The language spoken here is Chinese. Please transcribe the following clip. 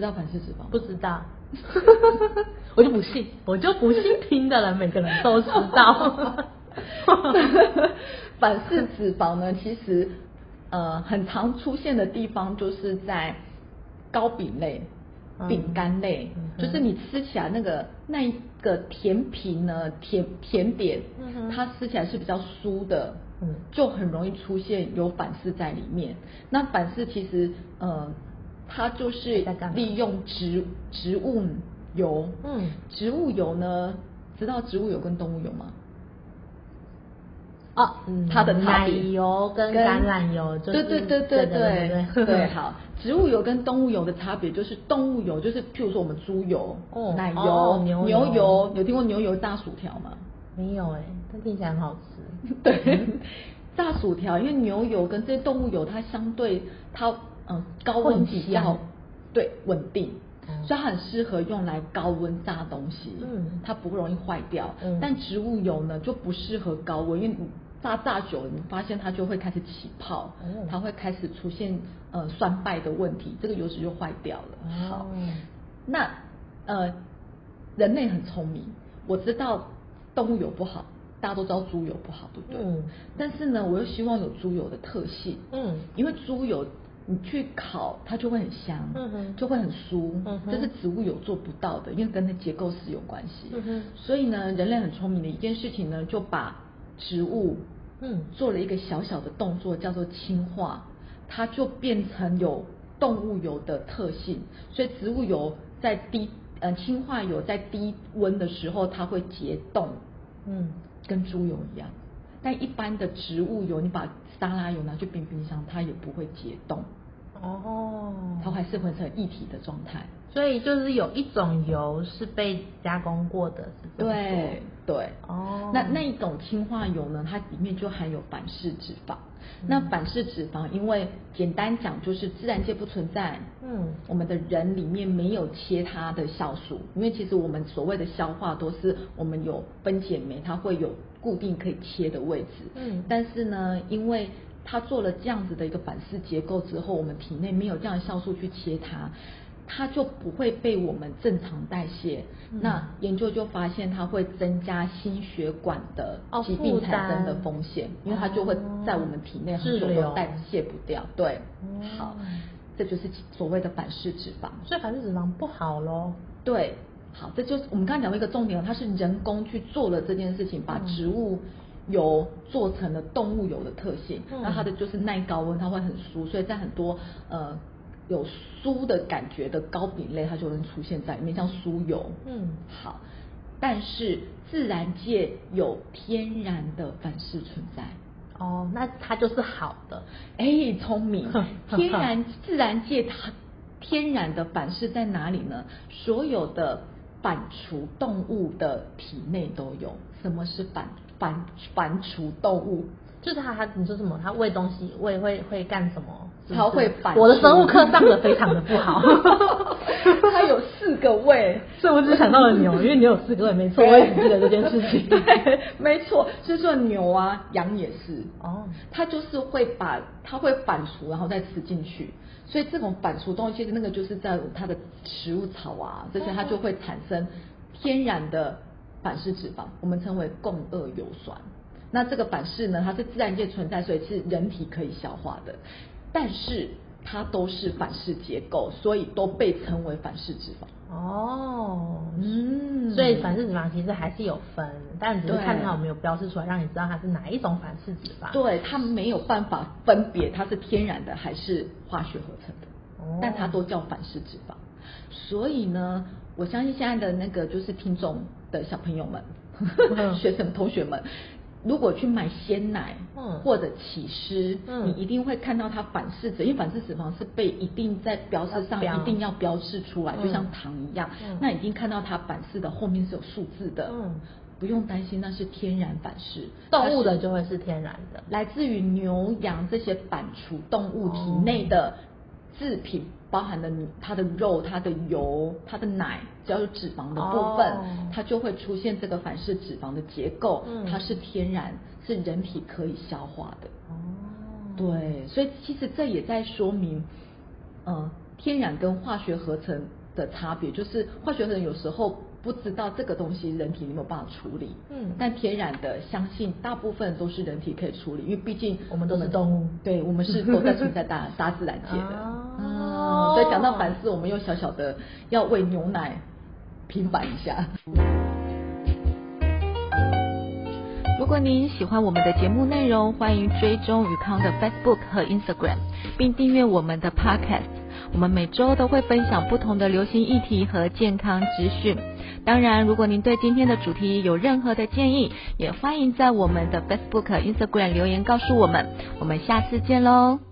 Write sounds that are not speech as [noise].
知道反式脂肪？不知道，[laughs] 我就不信，我就不信听的人每个人都知道。[laughs] 反式脂肪呢，其实呃很常出现的地方就是在糕饼类、嗯饼干类，嗯就是你吃起来那个那一个甜品呢，甜甜点，嗯它吃起来是比较酥的，嗯就很容易出现有反式在里面。那反式其实呃，它就是利用植植物油，嗯，植物油呢？知道植物油跟动物油吗？哦，嗯，它的奶油跟橄榄油，对对对对对对 [laughs] 对，好。植物油跟动物油的差别就是动物油，就是譬如说我们猪油、奶油、牛油，有听过牛油炸薯条吗？没有哎，听起来很好吃。[laughs] 对，炸薯条，因为牛油跟这些动物油，它相对它。嗯高温比较对稳定，嗯。所以它很适合用来高温炸东西，嗯。它不会容易坏掉。嗯。但植物油呢就不适合高温，因为你炸炸久了，你发现它就会开始起泡，嗯它会开始出现呃酸败的问题，这个油脂就坏掉了。好哦，那呃，人类很聪明，我知道动物油不好，大家都知道猪油不好，对不对？嗯。但是呢，我又希望有猪油的特性，嗯。因为猪油你去烤它就会很香，嗯哼就会很酥，这是植物油做不到的，因为跟它结构是有关系。嗯哼所以呢，人类很聪明的一件事情呢，就把植物嗯做了一个小小的动作，叫做氢化，它就变成有动物油的特性。所以植物油在低呃氢化油在低温的时候，它会结冻，嗯跟猪油一样。但一般的植物油，你把沙拉油拿去冰冰箱，它也不会结冻，哦，它还是混成一体的状态。所以就是有一种油是被加工过的，是这对对，哦。那那一种氢化油呢，它里面就含有反式脂肪。嗯。那反式脂肪，因为简单讲就是自然界不存在，嗯。我们的人里面没有切它的酵素，因为其实我们所谓的消化都是我们有分解酶，它会有固定可以切的位置。嗯。但是呢，因为它做了这样子的一个反式结构之后，我们体内没有这样的酵素去切它，它就不会被我们正常代谢。嗯那研究就发现它会增加心血管的哦疾病负产生的担风险，因为它就会在我们体内很久都代谢不掉。对，哦好，这就是所谓的反式脂肪。所以反式脂肪不好喽。对，好，这就是我们刚才讲到一个重点，它是人工去做了这件事情，把嗯植物油做成了动物油的特性。嗯那它的就是耐高温，它会很酥，所以在很多呃有酥的感觉的糕饼类，它就能出现在里面，像酥油。嗯好，但是自然界有天然的反式存在。哦，那它就是好的。哎，聪明！[laughs] 天然自然界它天然的反式在哪里呢？所有的反刍动物的体内都有。什么是反反反刍动物？就是它，它你说什么？它喂东西，喂会会干什么？它会反我的生物课上的非常的不好。[laughs] [laughs] 它有四个胃。所以我只想到了牛，[laughs] 因为牛有四个胃，没错，我也只记得这件事情。[laughs] 对，没错，所以说牛啊、羊也是。哦，它就是会把它会反刍，然后再吃进去。所以这种反刍东西，其实那个就是在它的食物草啊这些，它就会产生天然的反式脂肪，我们称为共轭油酸。那这个反式呢，它是自然界存在，所以是人体可以消化的，但是它都是反式结构，所以都被称为反式脂肪。哦，嗯所以反式脂肪其实还是有分，但只是看它有没有标示出来，让你知道它是哪一种反式脂肪。对，它没有办法分别它是天然的还是化学合成的，哦但它都叫反式脂肪。所以呢，我相信现在的那个就是听众的小朋友们、嗯 [laughs] 学生同学们，如果去买鲜奶，嗯。或者起司，嗯。你一定会看到它反式脂，因为反式脂肪是被一定在标示上一定要标示出来，嗯。就像糖一样，嗯。那已经看到它反式的后面是有数字的，嗯。不用担心，那是天然反式，动物的就会是天然的。来自于牛羊这些反刍动物体内的制品，包含了它的肉、它的油、它的奶，只要有脂肪的部分，哦。它就会出现这个反式脂肪的结构，嗯。它是天然，是人体可以消化的。哦，对，所以其实这也在说明，呃，天然跟化学合成的差别，就是化学合成有时候不知道这个东西人体有没有办法处理，嗯。但天然的相信大部分都是人体可以处理，因为毕竟我们都是动物。对我们是都在存在大大自然界的。哦嗯，所以讲到反思，我们又小小的要为牛奶平反一下。如果您喜欢我们的节目内容，欢迎追踪宇康的 Facebook 和 Instagram，并订阅我们的 Podcast。我们每周都会分享不同的流行议题和健康资讯。当然，如果您对今天的主题有任何的建议，也欢迎在我们的 Facebook、Instagram 留言告诉我们。我们下次见喽！